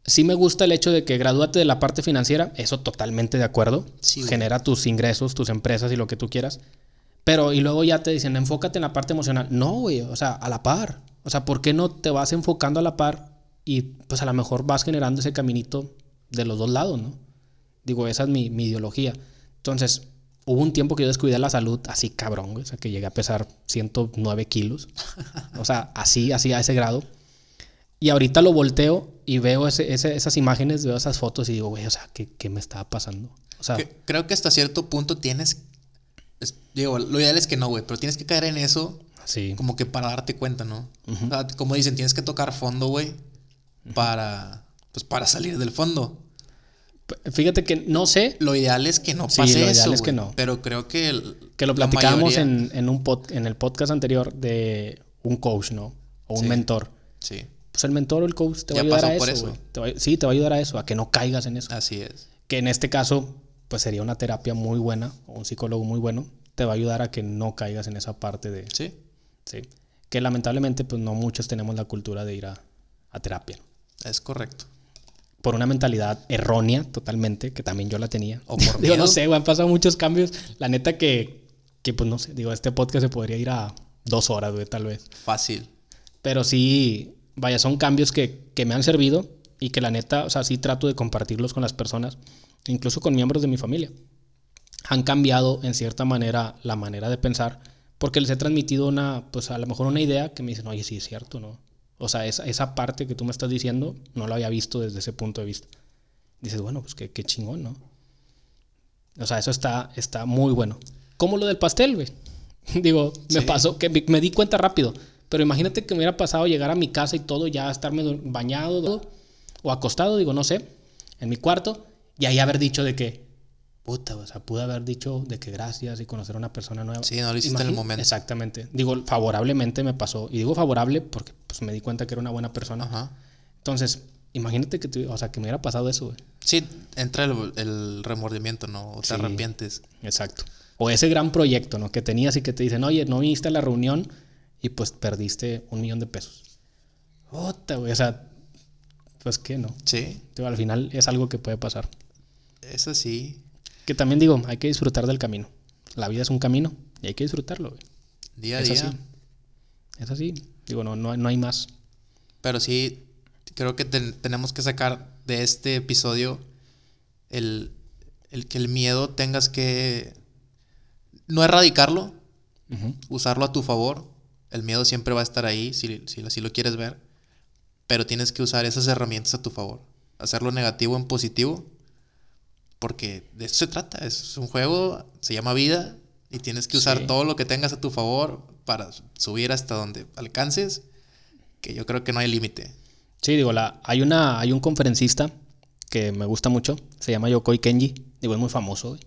Sí me gusta el hecho de que gradúate de la parte financiera, eso totalmente de acuerdo. Sí. Genera tus ingresos, tus empresas y lo que tú quieras. Pero y luego ya te dicen, enfócate en la parte emocional. No, güey, o sea, a la par. O sea, ¿por qué no te vas enfocando a la par y pues a lo mejor vas generando ese caminito de los dos lados, ¿no? Digo, esa es mi, mi ideología. Entonces, hubo un tiempo que yo descuidé la salud así cabrón, güey. O sea, que llegué a pesar 109 kilos. O sea, así, así a ese grado. Y ahorita lo volteo y veo ese- ese- esas imágenes, veo esas fotos y digo, güey, o sea, ¿qué, qué me estaba pasando? O sea, Que- creo que hasta cierto punto tienes. es- digo, lo ideal es que no, güey, pero tienes que caer en eso sí. como que para darte cuenta, ¿no? O sea, como dicen, tienes que tocar fondo, güey, para. Pues para salir del fondo. Fíjate que no sé, Lo ideal es que no Sí, pase lo ideal eso. es que no. Pero creo que. el- que lo mayoría- en, en, un pod- en el podcast anterior de un coach, ¿no? O un Sí. mentor. Sí, Pues el mentor o el coach te va Ya a ayudar pasó a por eso. Te va sí, te va a ayudar a eso, a que no caigas en eso. así es. Que en este caso, pues sería una terapia muy buena, o un psicólogo muy bueno, te va a ayudar a que no caigas en esa parte de, Sí, sí. Que lamentablemente, pues no muchos tenemos la cultura de ir a, a terapia. Es correcto. por una mentalidad errónea totalmente, que también yo la tenía. O por digo, no sé, güey, han pasado muchos cambios. La neta que, que, pues no sé, digo, este podcast se podría ir a dos horas, güey, tal vez. Fácil. Pero sí, vaya, son cambios que, que me han servido y que la neta, o sea, sí trato de compartirlos con las personas, incluso con miembros de mi familia. Han cambiado en cierta manera la manera de pensar porque les he transmitido una, pues a lo mejor una idea que me dicen, oye, sí es cierto, ¿no? O sea, esa, esa parte que tú me estás diciendo no la había visto desde ese punto de vista. Dices, bueno, pues qué, qué chingón, ¿no? O sea, eso está, está muy bueno. Como lo del pastel, güey. Digo, me Sí. pasó, que me, me di cuenta rápido. Pero imagínate que me hubiera pasado llegar a mi casa y todo, ya estarme bañado o acostado, digo, no sé, en mi cuarto, y ahí haber dicho de que, puta, o sea, pude haber dicho de que gracias y conocer a una persona nueva. Sí, no lo hiciste en el Imagín- momento. Exactamente. Digo, favorablemente me pasó. Y digo favorable porque pues, me di cuenta que era una buena persona. Ajá. Entonces, imagínate que, te- o sea, que me hubiera pasado eso, güey. Sí, entra el, el remordimiento, ¿no? O te Sí. arrepientes. Exacto. O ese gran proyecto, ¿no? Que tenías y que te dicen, oye, no viniste a la reunión y pues perdiste un millón de pesos. Puta, güey. O sea, pues qué, ¿no? Sí, al final es algo que puede pasar. eso sí. Que también digo, hay que disfrutar del camino. La vida es un camino y hay que disfrutarlo, güey. Día a Es día. así. Es así. Digo, no, no, no hay más. Pero sí, creo que ten- tenemos que sacar de este episodio el, el que el miedo tengas que no erradicarlo, usarlo a tu favor. El miedo siempre va a estar ahí, si, si así lo quieres ver. Pero tienes que usar esas herramientas a tu favor. Hacer lo negativo en positivo Porque de eso se trata. Es un juego, se llama vida y tienes que usar todo lo que tengas a tu favor para subir hasta donde alcances, que yo creo que no hay límite. Sí, digo, la, hay, una, hay un conferencista que me gusta mucho, se llama Yokoi Kenji, digo, es muy famoso,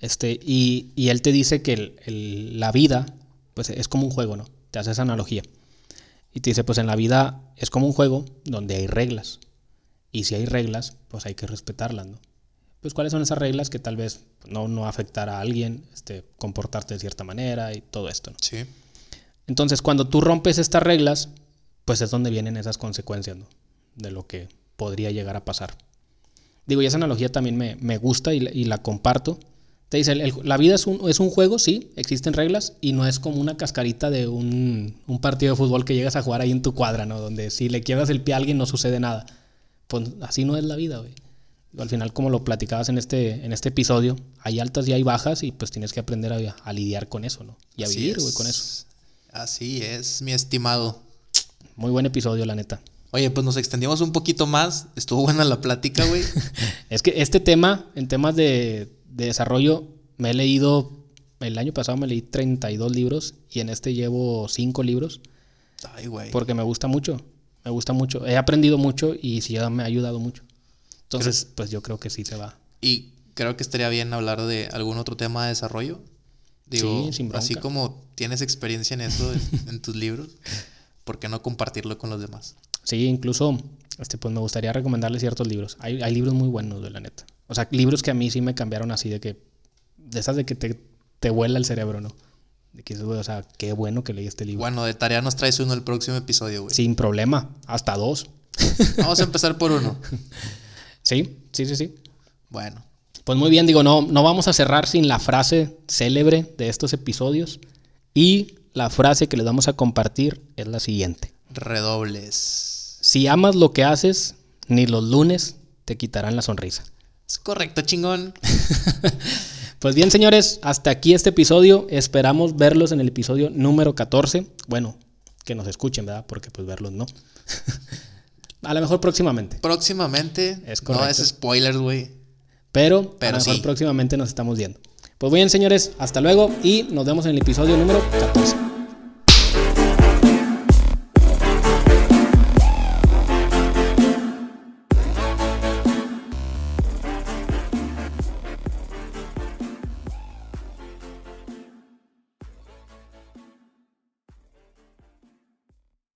Este, y, y, él te dice que el, la vida, pues es como un juego, ¿no? Te hace esa analogía. Y te dice, pues en la vida es como un juego donde hay reglas. Y si hay reglas, pues hay que respetarlas, ¿no? Pues cuáles son esas reglas que tal vez no, no afectar a alguien, este, comportarte de cierta manera y todo esto, ¿no? Sí. Entonces, cuando tú rompes estas reglas, pues es donde vienen esas consecuencias, ¿no? De lo que podría llegar a pasar. Digo, y esa analogía también me, me gusta y, y, la comparto. Te dice, el, la vida es un, es un, juego, sí, existen reglas y no es como una cascarita de un, un, partido de fútbol que llegas a jugar ahí en tu cuadra, ¿no? Donde si le quiebras el pie a alguien no sucede nada. Pues así no es la vida, güey. Al final, como lo platicabas en este, en este episodio, hay altas y hay bajas y pues tienes que aprender a, a lidiar con eso, ¿no? Y a así vivir, güey, con eso. Así es, mi estimado. Muy buen episodio, la neta. Oye, pues nos extendimos un poquito más. Estuvo buena la plática, güey. es que este tema, en temas de, de, desarrollo, me he leído. El año pasado me leí 32 libros y en este llevo 5 libros. Ay, güey. Porque me gusta mucho. Me gusta mucho. He aprendido mucho y sí me ha ayudado mucho. Entonces, creo, pues yo creo que sí se va. Y creo que estaría bien hablar de algún otro tema de desarrollo. Digo, sí, sin así como tienes experiencia en eso en, en tus libros, ¿por qué no compartirlo con los demás? Sí, incluso este, pues me gustaría recomendarles ciertos libros. Hay, hay, libros muy buenos, de la neta. O sea, libros que a mí sí me cambiaron así de que. De esas de que te, te vuela el cerebro, ¿no? De que, o sea, qué bueno que leí este libro. Bueno, de tarea nos traes uno el próximo episodio, güey. Sin problema, hasta dos. Vamos a empezar por uno. sí, sí, sí, sí. Bueno. Pues muy bien, digo, no, no vamos a cerrar sin la frase célebre de estos episodios. Y la frase que les vamos a compartir es la siguiente. Redobles. Si amas lo que haces, ni los lunes te quitarán la sonrisa. Es correcto, chingón. pues bien, señores, hasta aquí este episodio. Esperamos verlos en el episodio número 14. Bueno, que nos escuchen, ¿verdad? Porque pues verlos no. a lo mejor próximamente. Próximamente. Es correcto. No es spoilers, güey. Pero, Pero a lo mejor sí. próximamente nos estamos viendo. Pues bien, señores, hasta luego y nos vemos en el episodio número 14.